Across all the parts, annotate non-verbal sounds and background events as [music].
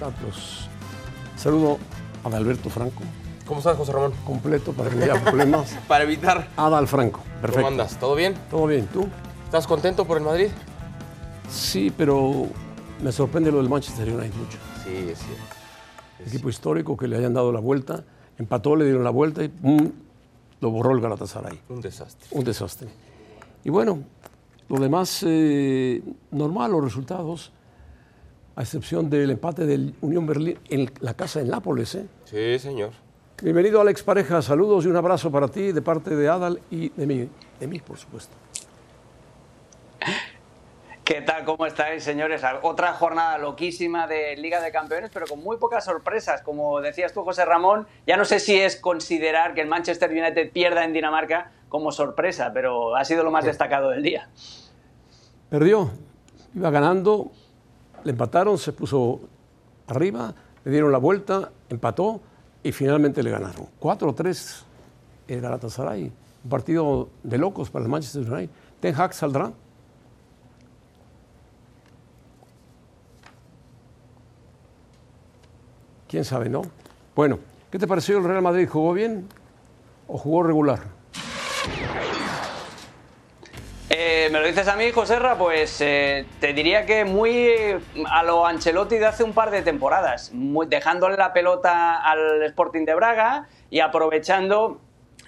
Datos. Saludo a Adalberto Franco, ¿Cómo estás, José Ramón? completo para que no haya problemas. Para evitar. Adal Franco, perfecto. ¿Cómo andas? ¿Todo bien? ¿Todo bien? ¿Tú? ¿Estás contento por el Madrid? Sí, pero me sorprende lo del Manchester United mucho. Sí, es cierto. Equipo histórico que le hayan dado la vuelta, empató, le dieron la vuelta y ¡pum! lo borró el Galatasaray. Un desastre. Un desastre. Y bueno, lo demás, eh, normal los resultados, a excepción del empate del Unión Berlín en la casa en Nápoles. ¿eh? Sí, señor. Bienvenido Alex Pareja, saludos y un abrazo para ti de parte de Adal y de mí, de mí por supuesto. ¿Qué tal? ¿Cómo estáis, señores? Otra jornada loquísima de Liga de Campeones, pero con muy pocas sorpresas. Como decías tú, José Ramón, ya no sé si es considerar que el Manchester United pierda en Dinamarca como sorpresa, pero ha sido lo más destacado del día. Perdió, iba ganando, le empataron, se puso arriba, le dieron la vuelta, empató y finalmente le ganaron. 4-3 el Galatasaray, un partido de locos para el Manchester United. Ten Hag saldrá. ¿Quién sabe, no? Bueno, ¿qué te pareció el Real Madrid? ¿Jugó bien o jugó regular? Eh, ¿Me lo dices a mí, Joserra? Pues eh, te diría que muy a lo Ancelotti de hace un par de temporadas, muy- dejándole la pelota al Sporting de Braga y aprovechando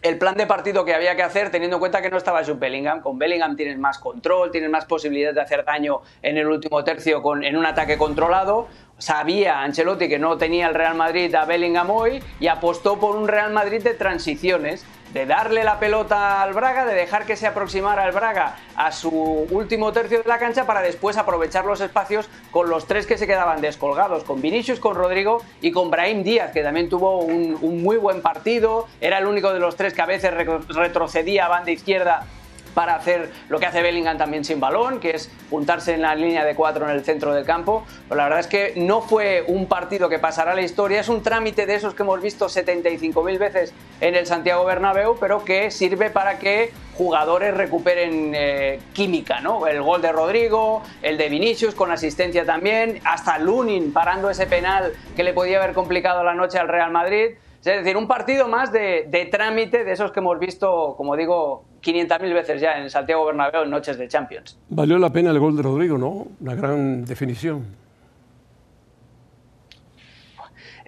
el plan de partido que había que hacer, teniendo en cuenta que no estaba Jude Bellingham. Con Bellingham tienes más control, tienes más posibilidades de hacer daño en el último tercio con, en un ataque controlado. Sabía Ancelotti que no tenía el Real Madrid a Bellingham hoy y apostó por un Real Madrid de transiciones, de darle la pelota al Braga, de dejar que se aproximara el Braga a su último tercio de la cancha para después aprovechar los espacios con los tres que se quedaban descolgados, con Vinicius, con Rodrigo y con Brahim Díaz, que también tuvo un, un muy buen partido, era el único de los tres que a veces re- retrocedía a banda izquierda para hacer lo que hace Bellingham también sin balón, que es juntarse en la línea de cuatro en el centro del campo. Pero la verdad es que no fue un partido que pasará a la historia, es un trámite de esos que hemos visto 75.000 veces en el Santiago Bernabéu, pero que sirve para que jugadores recuperen eh, química, ¿no? El gol de Rodrigo, el de Vinicius con asistencia también, hasta Lunin parando ese penal que le podía haber complicado la noche al Real Madrid. Es decir, un partido más de trámite de esos que hemos visto, como digo, 500.000 veces ya en Santiago Bernabéu en noches de Champions. Valió la pena el gol de Rodrigo, ¿no? Una gran definición.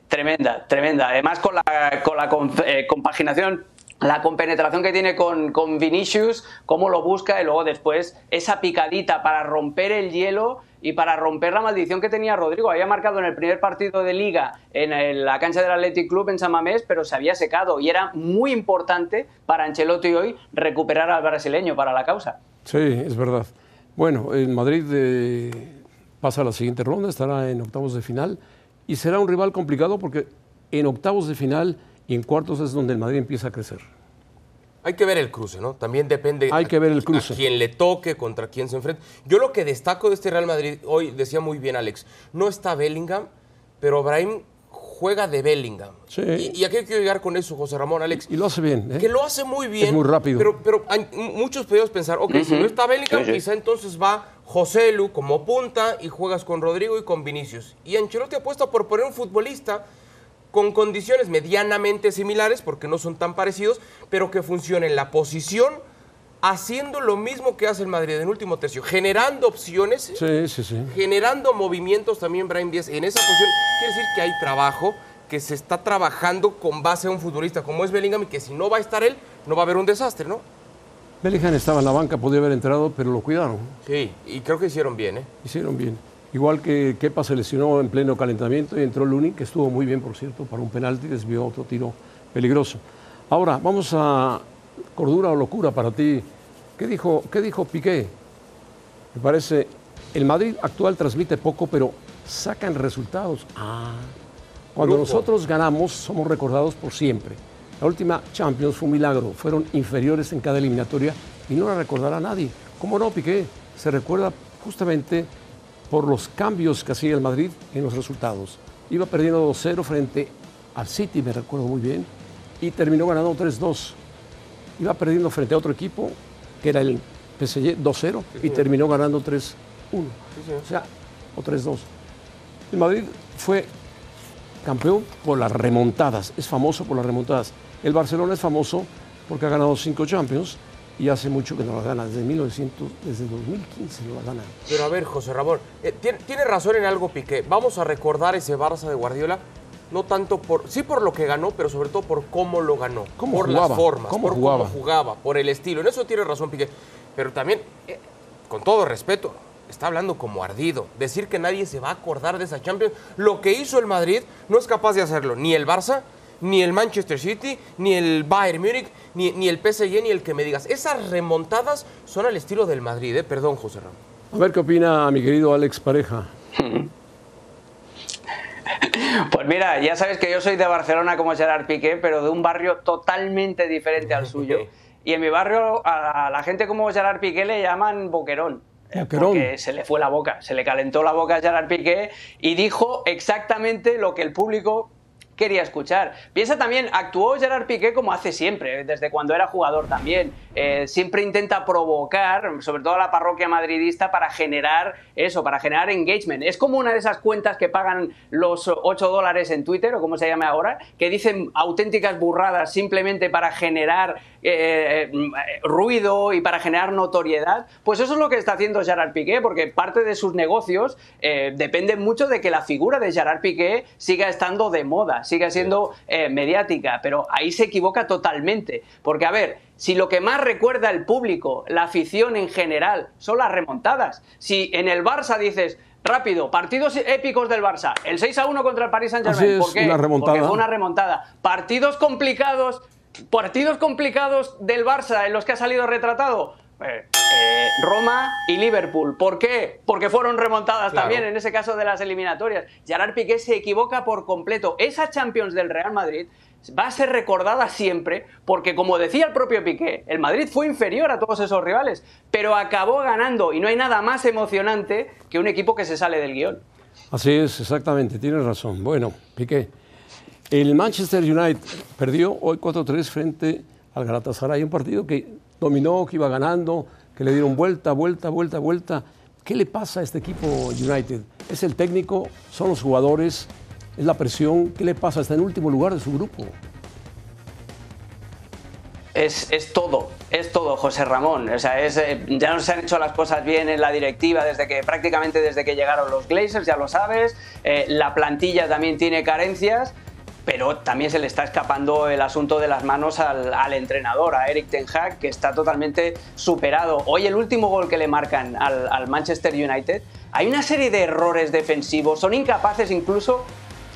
Tremenda, tremenda. Además, con la, con la eh, compaginación, la compenetración que tiene con, con Vinicius, cómo lo busca y luego después esa picadita para romper el hielo y para romper la maldición que tenía Rodrigo. Había marcado en el primer partido de liga en la cancha del Athletic Club en San Mamés, pero se había secado y era muy importante para Ancelotti hoy recuperar al brasileño para la causa. Sí, es verdad. Bueno, el Madrid eh, pasa a la siguiente ronda, estará en octavos de final y será un rival complicado porque en octavos de final y en cuartos es donde el Madrid empieza a crecer. Hay que ver el cruce, ¿no? También depende Hay que ver el cruce. a quién le toque, contra quién se enfrenta. Yo lo que destaco de este Real Madrid, hoy decía muy bien Alex, no está Bellingham, pero Brahim juega de Bellingham. Sí. Y, y aquí quiero llegar con eso, José Ramón, Alex. Y lo hace bien. ¿eh? Que lo hace muy bien. Es muy rápido. Pero, pero hay- muchos podemos pensar, ok, si no está Bellingham, Sí, sí. quizá entonces va José Lu como punta y juegas con Rodrigo y con Vinicius. Y Ancelotti apuesta por poner un futbolista con condiciones medianamente similares, porque no son tan parecidos, pero que funcione en la posición, haciendo lo mismo que hace el Madrid en último tercio, generando opciones, Sí, sí, sí. generando movimientos también Brian Díaz en esa posición. Quiere decir que hay trabajo, que se está trabajando con base a un futbolista como es Bellingham y que si no va a estar él, no va a haber un desastre, ¿no? Bellingham estaba en la banca, podía haber entrado, pero lo cuidaron. Sí, y creo que hicieron bien, ¿eh? Hicieron bien. Igual que Kepa se lesionó en pleno calentamiento y entró Luni, que estuvo muy bien, por cierto, para un penalti, desvió otro tiro peligroso. Ahora, vamos a cordura o locura para ti. ¿Qué dijo, qué dijo Piqué? Me parece, el Madrid actual transmite poco, pero sacan resultados. Ah, cuando nosotros ganamos, somos recordados por siempre. La última Champions fue un milagro, fueron inferiores en cada eliminatoria y no la recordará nadie. ¿Cómo no, Piqué? Se recuerda justamente por los cambios que hacía el Madrid en los resultados. Iba perdiendo 2-0 frente al City, me recuerdo muy bien, y terminó ganando 3-2. Iba perdiendo frente a otro equipo, que era el PSG 2-0, y terminó ganando 3-1. o sea, o 3-2. El Madrid fue campeón por las remontadas, es famoso por las remontadas. El Barcelona es famoso porque ha ganado cinco Champions y hace mucho que no la gana, desde 1900, desde 2015 no la gana. Pero a ver, José Ramón, eh, tiene, razón en algo Piqué. Vamos a recordar ese Barça de Guardiola, no tanto por, sí por lo que ganó, pero sobre todo por cómo lo ganó, ¿Cómo por jugaba? las formas, ¿Cómo por jugaba? cómo jugaba, por el estilo. En eso tiene razón Piqué. Pero también, eh, con todo respeto, está hablando como ardido. Decir que nadie se va a acordar de esa Champions, lo que hizo el Madrid no es capaz de hacerlo, ni el Barça ni el Manchester City, ni el Bayern Múnich, ni, ni, el PSG, ni el que me digas. Esas remontadas son al estilo del Madrid, ¿eh? Perdón, José Ramón. A ver qué opina mi querido Alex Pareja. [laughs] Pues mira, ya sabes que yo soy de Barcelona como Gerard Piqué, pero de un barrio totalmente diferente al suyo. [laughs] Y en mi barrio a la gente como Gerard Piqué le llaman boquerón. Boquerón. Porque se le fue la boca, se le calentó la boca a Gerard Piqué y dijo exactamente lo que el público quería escuchar. Piensa también, actuó Gerard Piqué como hace siempre, desde cuando era jugador también. Eh, siempre intenta provocar, sobre todo a la parroquia madridista, para generar eso, para generar engagement. Es como una de esas cuentas que pagan los 8 dólares en Twitter, o como se llame ahora, que dicen auténticas burradas simplemente para generar eh, eh, ruido y para generar notoriedad. Pues eso es lo que está haciendo Gerard Piqué, porque parte de sus negocios depende mucho de que la figura de Gerard Piqué siga estando de moda, siga siendo mediática, pero ahí se equivoca totalmente. Porque, a ver, si lo que más recuerda el público, la afición en general, son las remontadas, si en el Barça dices, rápido, partidos épicos del Barça, el 6 a 1 contra el Paris Saint-Germain, ¿por qué? Una remontada. Porque fue una remontada. Partidos complicados, partidos complicados del Barça en los que ha salido retratado. Eh, eh, Roma y Liverpool. ¿Por qué? Porque fueron remontadas Claro. también en ese caso de las eliminatorias. Gerard Piqué se equivoca por completo. Esa Champions del Real Madrid va a ser recordada siempre porque, como decía el propio Piqué, el Madrid fue inferior a todos esos rivales, pero acabó ganando y no hay nada más emocionante que un equipo que se sale del guion. Así es, exactamente, tienes razón. Bueno, Piqué. El Manchester United perdió hoy 4-3 frente al Galatasaray, un partido que dominó, que iba ganando, que le dieron vuelta, vuelta, vuelta, vuelta. ¿Qué le pasa a este equipo United? ¿Es el técnico? ¿Son los jugadores? ¿Es la presión? ¿Qué le pasa? Está en último lugar de su grupo. Es, es todo, es todo, José Ramón. O sea, eh, ya no se han hecho las cosas bien en la directiva desde que prácticamente desde que llegaron los Glazers, ya lo sabes. Eh, la plantilla también tiene carencias, pero también se le está escapando el asunto de las manos al, entrenador, a Eric Ten Hag, que está totalmente superado. Hoy el último gol que le marcan al Manchester United, hay una serie de errores defensivos, son incapaces incluso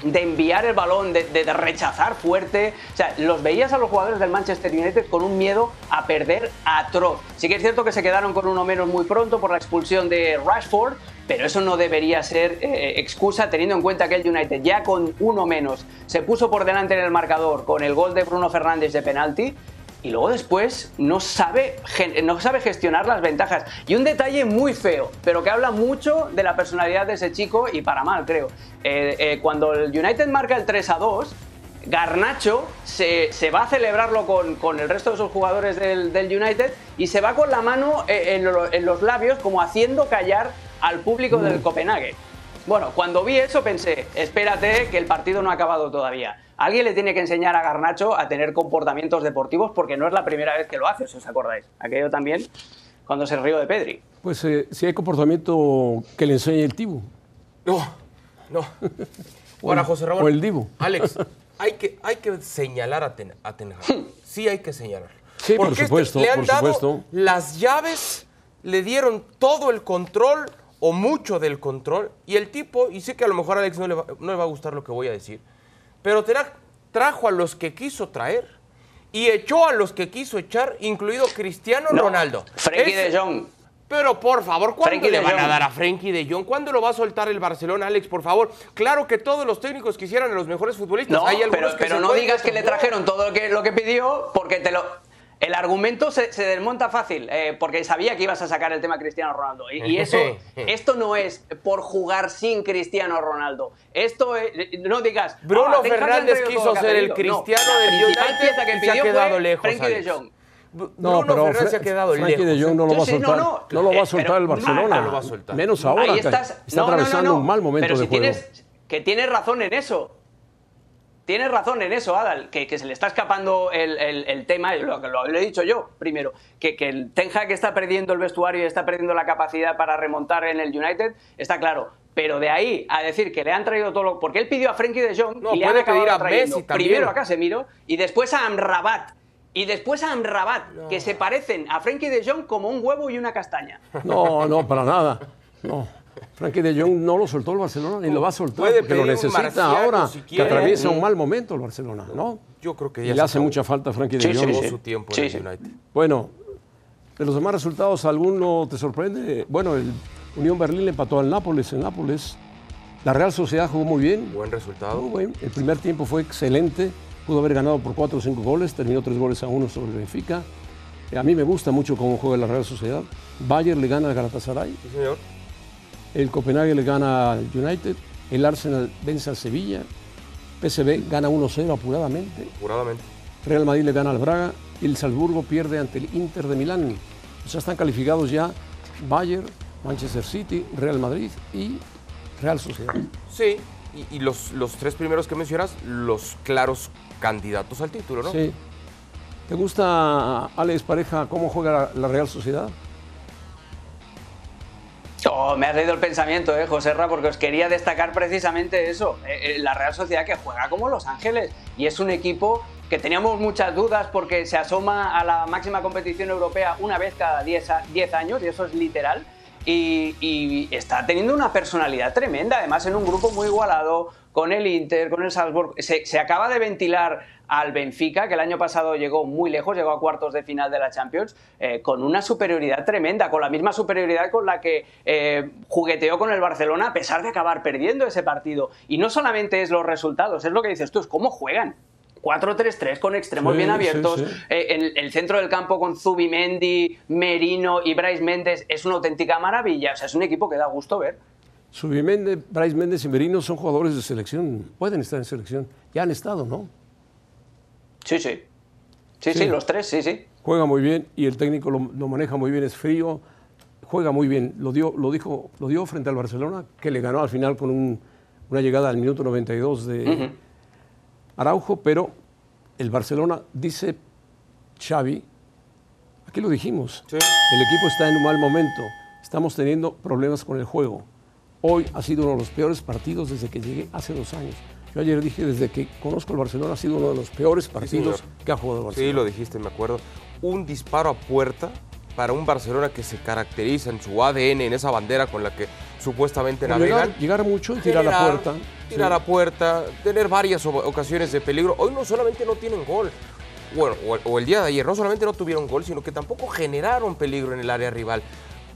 de enviar el balón, de, rechazar fuerte. O sea, los veías a los jugadores del Manchester United con un miedo a perder atroz. Sí que es cierto que se quedaron con uno menos muy pronto por la expulsión de Rashford, pero eso no debería ser eh, excusa teniendo en cuenta que el United ya con uno menos se puso por delante en el marcador con el gol de Bruno Fernández de penalti. Y luego después no sabe, no sabe gestionar las ventajas. Y un detalle muy feo, pero que habla mucho de la personalidad de ese chico y para mal, creo. Eh, eh, cuando el United marca el 3 a 2, Garnacho se, se va a celebrarlo con, con el resto de sus jugadores del, del United y se va con la mano eh, en, en los labios como haciendo callar al público del Copenhague. Bueno, cuando vi eso pensé, espérate que el partido no ha acabado todavía. Alguien le tiene que enseñar a Garnacho a tener comportamientos deportivos porque no es la primera vez que lo hace, si os acordáis. Aquello también cuando se rió de Pedri. Pues eh, si hay comportamiento que le enseñe el Tibu. No, no. [laughs] Ahora, José Ramón. o el Divo. Alex, [laughs] hay que, hay que señalar a Ten, a Ten. [laughs] Sí hay que señalar. Sí, por Porque este- supuesto, le han por dado supuesto. las llaves, le dieron todo el control o mucho del control. Y el tipo, y sé que a lo mejor a Alex no le va, no le va a gustar lo que voy a decir, pero tra- trajo a los que quiso traer y echó a los que quiso echar, incluido Cristiano No, Ronaldo. Frenkie de Jong. Pero por favor, ¿cuándo Frenkie le van a dar a Frenkie de Jong? ¿Cuándo lo va a soltar el Barcelona, Alex? Por favor. Claro que todos los técnicos quisieran a los mejores futbolistas. No, Hay algunos pero, que pero se no digas que le trajeron todo lo que, lo que pidió porque te lo... El argumento se, se desmonta fácil, eh, porque sabía que ibas a sacar el tema Cristiano Ronaldo. Y, y eso, [laughs] esto no es por jugar sin Cristiano Ronaldo. Esto es, no digas... Bruno "Ah, han Fernández quiso ser el pedido". No, Cristiano la del United pieza que y se ha fue quedado lejos, Frenkie de. Jong. Bruno No, pero Fernández se ha quedado Frankie lejos. de Jong no lo va a no, soltar. no. No lo va a soltar pero el Barcelona. no lo va a soltar. Menos ahora Ahí que estás. está No, no, no, atravesando no. un mal momento Pero de si juego. tienes, que tienes razón en eso. Tienes razón en eso, Adal, que, que se le está escapando el, el- el tema, y lo, lo, lo he dicho yo primero, que, que el Ten Hag está perdiendo el vestuario y está perdiendo la capacidad para remontar en el United, está claro. Pero de ahí a decir que le han traído todo lo... Porque él pidió a Frenkie de Jong No, y le han pedir a trayendo Messi también. primero a Casemiro y después a Amrabat. Y después a Amrabat, que se parecen a Frenkie de Jong como un huevo y una castaña. No, no, para nada. No. Frankie de Jong no lo soltó el Barcelona ni lo va a soltar Puede porque lo necesita ahora si que atraviesa un mal momento el Barcelona, ¿no? Yo creo que Y ya le se hace mucha falta a Frankie de Sí, sí, Jong. Todo sí. su tiempo Sí, en el sí. United. Bueno, de los demás resultados, ¿alguno te sorprende? Bueno, el Unión Berlín le empató al Nápoles en Nápoles. La Real Sociedad jugó muy bien. Buen resultado. Muy bien. El primer tiempo fue excelente. Pudo haber ganado por 4 o 5 goles. Terminó 3 goles a 1 sobre el Benfica. A mí me gusta mucho cómo juega la Real Sociedad. Bayern le gana al Galatasaray. Sí, señor. El Copenhague le gana al United. El Arsenal vence al Sevilla. PSV gana 1-0 apuradamente. Juradamente. Real Madrid le gana al Braga. Y el Salzburgo pierde ante el Inter de Milán. O sea, están calificados ya Bayern, Manchester City, Real Madrid y Real Sociedad. Sí, y, y los, los tres primeros que mencionas, los claros candidatos al título, ¿no? Sí. ¿Te gusta, Alex Pareja, cómo juega la Real Sociedad? [laughs] Oh, me has leído el pensamiento, eh, José Ra, porque os quería destacar precisamente eso. Eh, eh, la Real Sociedad que juega como Los Ángeles y es un equipo que teníamos muchas dudas porque se asoma a la máxima competición europea una vez cada 10 a- 10 años, y eso es literal. Y, está teniendo una personalidad tremenda, además en un grupo muy igualado, con el Inter, con el Salzburg. Se, se acaba de ventilar al Benfica, que el año pasado llegó muy lejos, llegó a cuartos de final de la Champions, eh, con una superioridad tremenda, con la misma superioridad con la que eh, jugueteó con el Barcelona, a pesar de acabar perdiendo ese partido. Y no solamente es los resultados, es lo que dices tú, es cómo juegan. 4-3-3 con extremos Sí, bien abiertos. sí. Eh, en el centro del campo con Zubimendi, Merino y Bryce Méndez es una auténtica maravilla. O sea, es un equipo que da gusto ver. Subimendi, Bryce Méndez y Merino son jugadores de selección, pueden estar en selección, ya han estado, ¿no? Sí, sí. Sí, sí, los tres, sí, sí. Juega muy bien y el técnico lo, lo maneja muy bien, es frío, juega muy bien. Lo dio, lo dijo, lo dio frente al Barcelona, que le ganó al final con un- una llegada al minuto 92 de Araujo, pero el Barcelona, dice Xavi, aquí lo dijimos, Sí. el equipo está en un mal momento, estamos teniendo problemas con el juego. Hoy ha sido uno de los peores partidos desde que llegué hace dos años. Yo ayer dije, desde que conozco el Barcelona, ha sido uno de los peores partidos que ha jugado el Barcelona. Sí, lo dijiste, me acuerdo. Un disparo a puerta para un Barcelona que se caracteriza en su ADN, en esa bandera con la que supuestamente navegan. llegar mucho y tirar a puerta. Tirar Sí. a puerta, tener varias ocasiones de peligro. Hoy no solamente no tienen gol. Bueno, o el día de ayer, no solamente no tuvieron gol, sino que tampoco generaron peligro en el área rival.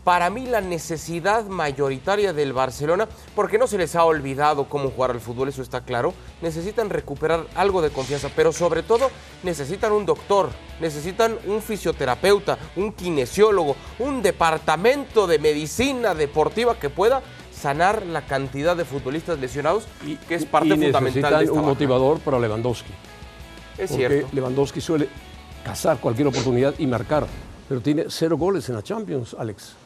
Para mí la necesidad mayoritaria del Barcelona, porque no se les ha olvidado cómo jugar al fútbol, eso está claro, necesitan recuperar algo de confianza, pero sobre todo necesitan un doctor, necesitan un fisioterapeuta, un kinesiólogo, un departamento de medicina deportiva que pueda sanar la cantidad de futbolistas lesionados, y que es parte y fundamental necesitan de esta un baja. motivador para Lewandowski. Es porque cierto. Lewandowski suele cazar cualquier oportunidad y marcar, pero tiene cero goles en la Champions, Alex.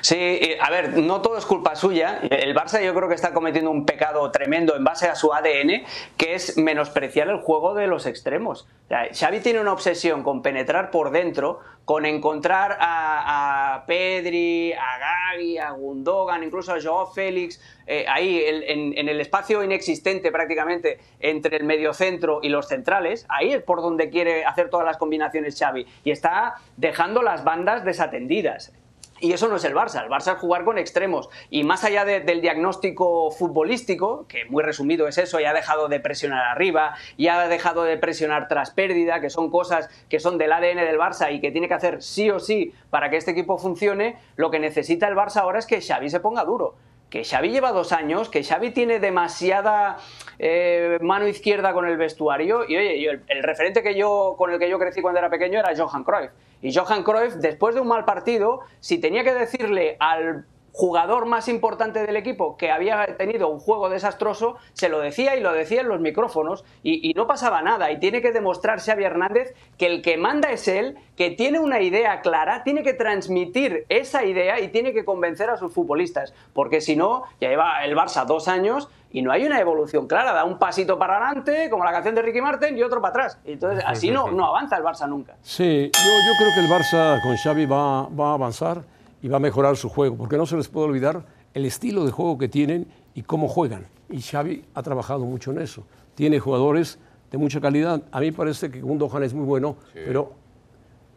Sí, a ver, no todo es culpa suya. El Barça yo creo que está cometiendo un pecado tremendo en base a su ADN, que es menospreciar el juego de los extremos. Xavi tiene una obsesión con penetrar por dentro, con encontrar a, Pedri, a Gavi, a Gundogan, incluso a Joao Félix, eh, ahí en, en el espacio inexistente prácticamente entre el mediocentro y los centrales. Ahí es por donde quiere hacer todas las combinaciones Xavi. Y está dejando las bandas desatendidas. Y eso no es el Barça, el Barça es jugar con extremos. Y más allá del diagnóstico futbolístico, que muy resumido es eso, ya ha dejado de presionar arriba, ya ha dejado de presionar tras pérdida, que son cosas que son del ADN del Barça y que tiene que hacer sí o sí para que este equipo funcione, lo que necesita el Barça ahora es que Xavi se ponga duro que Xavi lleva dos años, que Xavi tiene demasiada eh, mano izquierda con el vestuario. Y oye, el, el, referente que yo, con el que yo crecí cuando era pequeño era Johan Cruyff. Y Johan Cruyff, después de un mal partido, si tenía que decirle al jugador más importante del equipo que había tenido un juego desastroso, se lo decía y lo decía en los micrófonos y, no pasaba nada. Y tiene que demostrar Xavi Hernández que el que manda es él, que tiene una idea clara, tiene que transmitir esa idea y tiene que convencer a sus futbolistas. Porque si no, ya lleva el Barça dos años y no hay una evolución clara, da un pasito para adelante, como la canción de Ricky Martin, y otro para atrás. Entonces, así no, no avanza el Barça nunca. Sí, yo, yo creo que el Barça con Xavi va, va a avanzar y va a mejorar su juego, porque no se les puede olvidar el estilo de juego que tienen y cómo juegan. Y Xavi ha trabajado mucho en eso. Tiene jugadores de mucha calidad. A mí parece que Gundogan es muy bueno, pero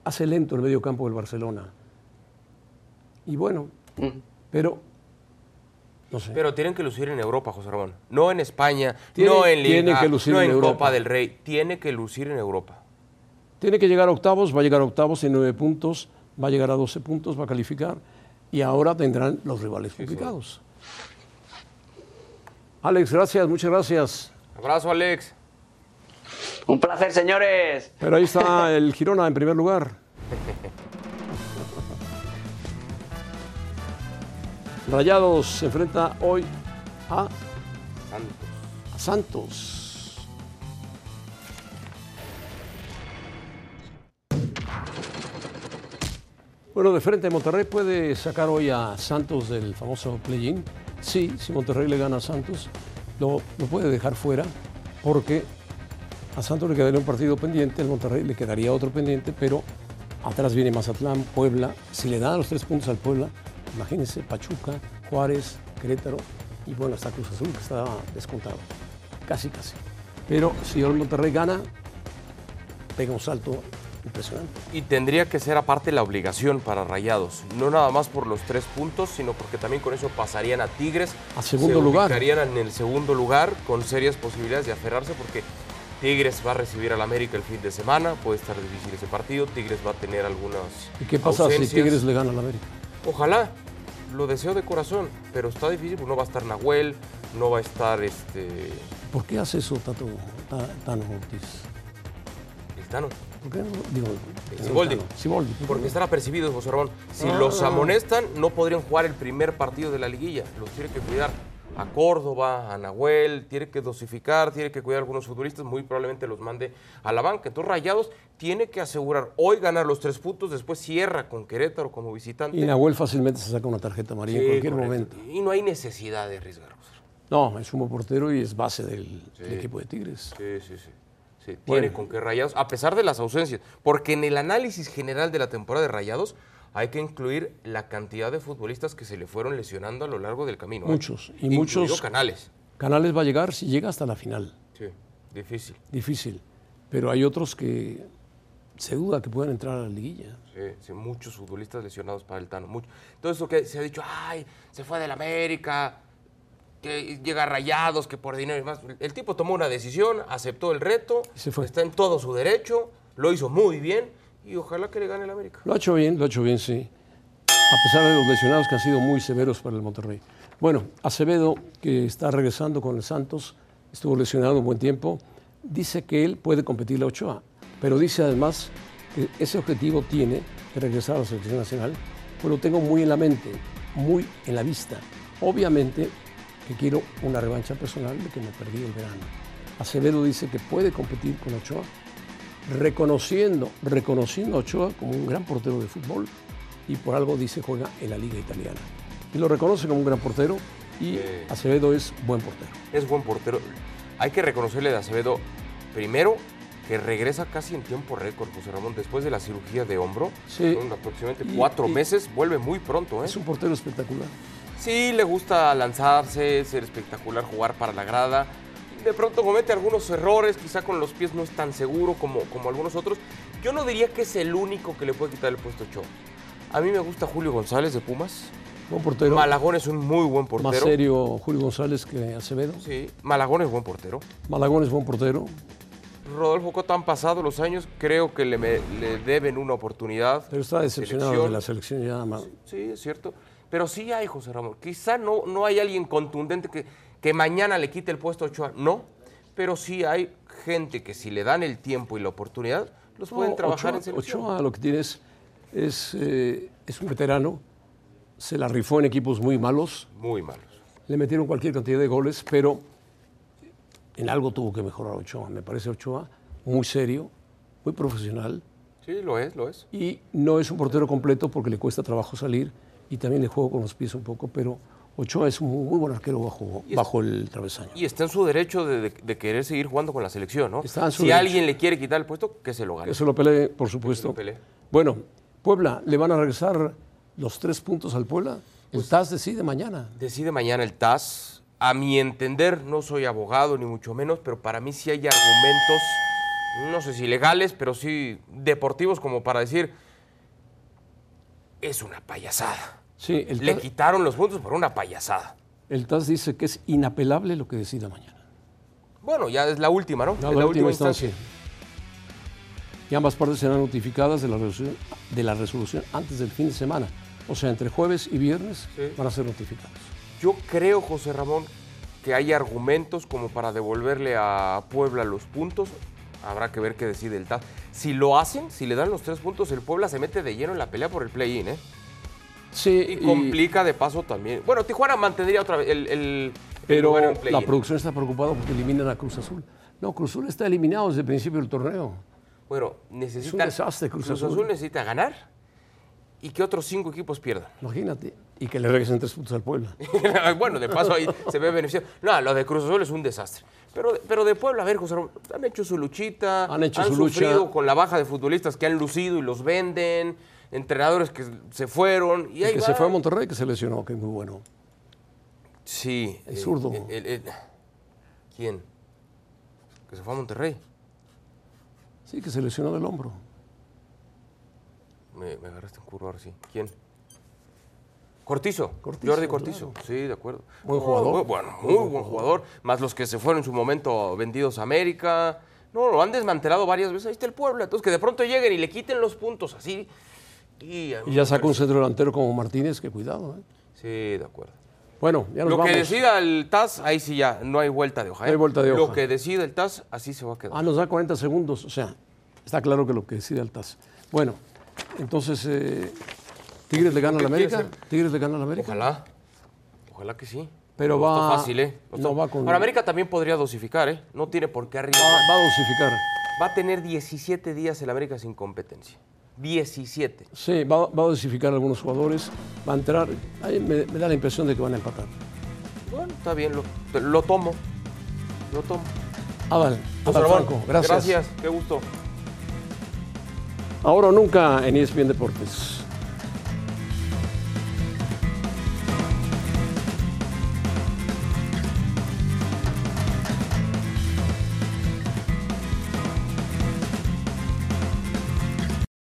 hace lento el medio campo del Barcelona. Y bueno, pero no sé. Pero tienen que lucir en Europa, José Ramón. No en España, no en Liga, no en, Copa del Rey. Tiene que lucir en Europa. Tiene que llegar a octavos, va a llegar a octavos en nueve puntos va a llegar a 12 puntos, va a calificar y ahora tendrán los rivales complicados. Alex, gracias, muchas gracias. Abrazo, Alex. Un placer, señores. Pero ahí está [laughs] el Girona en primer lugar. [laughs] Rayados se enfrenta hoy a Santos. A Santos. Bueno, de frente, Monterrey puede sacar hoy a Santos del famoso play-in. Sí, si Monterrey le gana a Santos, lo, puede dejar fuera porque a Santos le quedaría un partido pendiente, al Monterrey le quedaría otro pendiente, pero atrás viene Mazatlán, Puebla. Si le dan los tres puntos al Puebla, imagínense Pachuca, Juárez, Querétaro y bueno, está Cruz Azul que está descontado. Casi, casi. Pero si el Monterrey gana, pega un salto Impresionante. Y tendría que ser aparte la obligación para Rayados, no nada más por los tres puntos, sino porque también con eso pasarían a Tigres. A segundo lugar. Estarían en el segundo lugar con serias posibilidades de aferrarse porque Tigres va a recibir al América el fin de semana, puede estar difícil ese partido, Tigres va a tener algunas ¿Y qué pasa si Tigres le gana al América? Ojalá, lo deseo de corazón, pero está difícil, no va a estar Nahuel, no va a estar este... ¿Por qué hace eso Tato, Tano Ortiz? El Tano. ¿Por qué no? Digo, Siboldi. Porque estará percibido, José Ramón. Si ah. los amonestan, no podrían jugar el primer partido de la liguilla. Los tiene que cuidar a Córdoba, a Nahuel, tiene que dosificar, tiene que cuidar a algunos futbolistas, muy probablemente los mande a la banca. Entonces Rayados tiene que asegurar hoy ganar los tres puntos, después cierra con Querétaro como visitante. Y Nahuel fácilmente se saca una tarjeta amarilla en cualquier momento. Y no hay necesidad de arriesgar. No, es un buen portero y es base del, del equipo de Tigres. Sí, sí, sí. Sí, tiene con qué Rayados, a pesar de las ausencias. Porque en el análisis general de la temporada de Rayados hay que incluir la cantidad de futbolistas que se le fueron lesionando a lo largo del camino. ¿eh? Muchos. Y muchos. Canales. Canales va a llegar si llega hasta la final. Sí, difícil. Difícil. Pero hay otros que se duda que puedan entrar a la liguilla. Sí, sí muchos futbolistas lesionados para el Tano. Mucho. Todo eso que se ha dicho, ay, se fue del América, que llega rayados, que por dinero y más. El tipo tomó una decisión, aceptó el reto, está en todo su derecho, lo hizo muy bien y ojalá que le gane el América. Lo ha hecho bien, lo ha hecho bien, sí. A pesar de los lesionados que han sido muy severos para el Monterrey. Bueno, Acevedo, que está regresando con el Santos, estuvo lesionado un buen tiempo, dice que él puede competir la Ochoa, pero dice además que ese objetivo tiene de regresar a la selección nacional, pues lo tengo muy en la mente, muy en la vista. Obviamente que quiero una revancha personal de que me perdí el verano. Acevedo dice que puede competir con Ochoa, reconociendo, reconociendo a Ochoa como un gran portero de fútbol y por algo dice juega en la liga italiana. Y lo reconoce como un gran portero y Acevedo es buen portero. Es buen portero. Hay que reconocerle de Acevedo, primero, que regresa casi en tiempo récord, José Ramón, después de la cirugía de hombro. Sí. Son aproximadamente cuatro meses, vuelve muy pronto. ¿eh? Es un portero espectacular. Sí, le gusta lanzarse, ser espectacular, jugar para la grada. De pronto comete algunos errores, quizá con los pies no es tan seguro como, como algunos otros. Yo no diría que es el único que le puede quitar el puesto Cho. A mí me gusta Julio González de Pumas. Buen portero. Malagón es un muy buen portero. Más serio Julio González que Acevedo. Sí, Malagón es buen portero. Malagón es buen portero. Rodolfo Cota han pasado los años, creo que le, me- le deben una oportunidad. Pero está decepcionado Selección. de la selección ya. ma- Sí, es cierto. Pero sí hay, José Ramón. Quizá no, no hay alguien contundente que, que mañana le quite el puesto a Ochoa. No. Pero sí hay gente que si le dan el tiempo y la oportunidad, los pueden trabajar Ochoa, en selección. Ochoa lo que tienes es, eh, es un veterano. Se la rifó en equipos muy malos. Muy malos. Le metieron cualquier cantidad de goles, pero en algo tuvo que mejorar Ochoa. Me parece Ochoa muy serio, muy profesional Sí, lo es, lo es. y no es un portero completo porque le cuesta trabajo salir y también le juego con los pies un poco, pero Ochoa es un muy buen arquero bajo, es- bajo el travesaño. Y está en su derecho de, de- de querer seguir jugando con la selección, ¿no? Está en su si derecho. alguien le quiere quitar el puesto, que se lo gane. Se lo pelee, por supuesto. lo pelee. Bueno, Puebla, ¿le van a regresar los tres puntos al Puebla? El TAS decide mañana. Decide mañana el TAS. A mi entender, no soy abogado ni mucho menos, pero para mí sí hay argumentos, no sé si legales, pero sí deportivos como para decir, es una payasada. Sí, el Le quitaron los puntos por una payasada. el TAS dice que es inapelable lo que decida mañana. Bueno, ya es la última, ¿no? No, Es la, última instancia. Y ambas partes serán notificadas de la, resolución, de la resolución antes del fin de semana. O sea, entre jueves y viernes Sí. van a ser notificados. Yo creo, José Ramón, que hay argumentos como para devolverle a Puebla los puntos. Habrá que ver qué decide el TAS. Si lo hacen, si le dan los tres puntos, el Puebla se mete de lleno en la pelea por el play-in, ¿eh? Sí, Y complica de paso también. Bueno, Tijuana mantendría otra vez el, el- pero en la producción está preocupada porque eliminan a Cruz Azul. No, Cruz Azul está eliminado desde el principio del torneo. Bueno, necesita. desastre, Cruz Azul. Azul necesita ganar y que otros cinco equipos pierdan. Imagínate. Y que le regresen tres puntos al Puebla. [laughs] bueno, de paso ahí se ve beneficiado. No, lo de Cruz Azul es un desastre. Pero, pero de Puebla, a ver, José Ramón, han hecho su luchita. Han hecho su lucha. sufrido con la baja de futbolistas que han lucido y los venden. Entrenadores que se fueron. Y ahí que se fue a Monterrey, que se lesionó, que es muy bueno. Sí. El eh, zurdo. el- el- ¿Quién? Que se fue a Monterrey. Sí, que se lesionó del hombro. Me, me agarraste en curva ahora sí. ¿Quién? Cortizo. Cortizo, Jordi Cortizo. claro. Sí, de acuerdo. Buen No, jugador. muy- bueno, muy buen jugador. Más los que se fueron en su momento vendidos a América. No, lo han desmantelado varias veces. Ahí está el Puebla. Entonces, que de pronto lleguen y le quiten los puntos así. Y, ya sacó un centro delantero como Martínez, que cuidado. ¿eh? Sí, de acuerdo. Bueno, ya nos Lo vamos. que decida el TAS, ahí sí ya, no hay vuelta de hoja. No hay ¿eh? vuelta de Lo hoja. que decida el TAS, así se va a quedar. Ah, nos da 40 segundos. O sea, está claro que lo que decide el TAS. Bueno, entonces, eh, ¿Tigres le gana a la ¿Qué América? ¿Tigres le gana a la América? Ojalá. Ojalá que sí. Pero No está va- fácil, ¿eh? No no va con- Ahora, América también podría dosificar, ¿eh? No tiene por qué arriesgar. Va, va a dosificar. Va a tener 17 días el América sin competencia. 17. Sí, va, va a dosificar a algunos jugadores. Va a entrar. ahí me, me da la impresión de que van a empatar. Bueno, está bien, lo, lo tomo. Lo tomo. Adal Ramón, Franco, gracias. Gracias, qué gusto. Ahora o nunca en ESPN Deportes.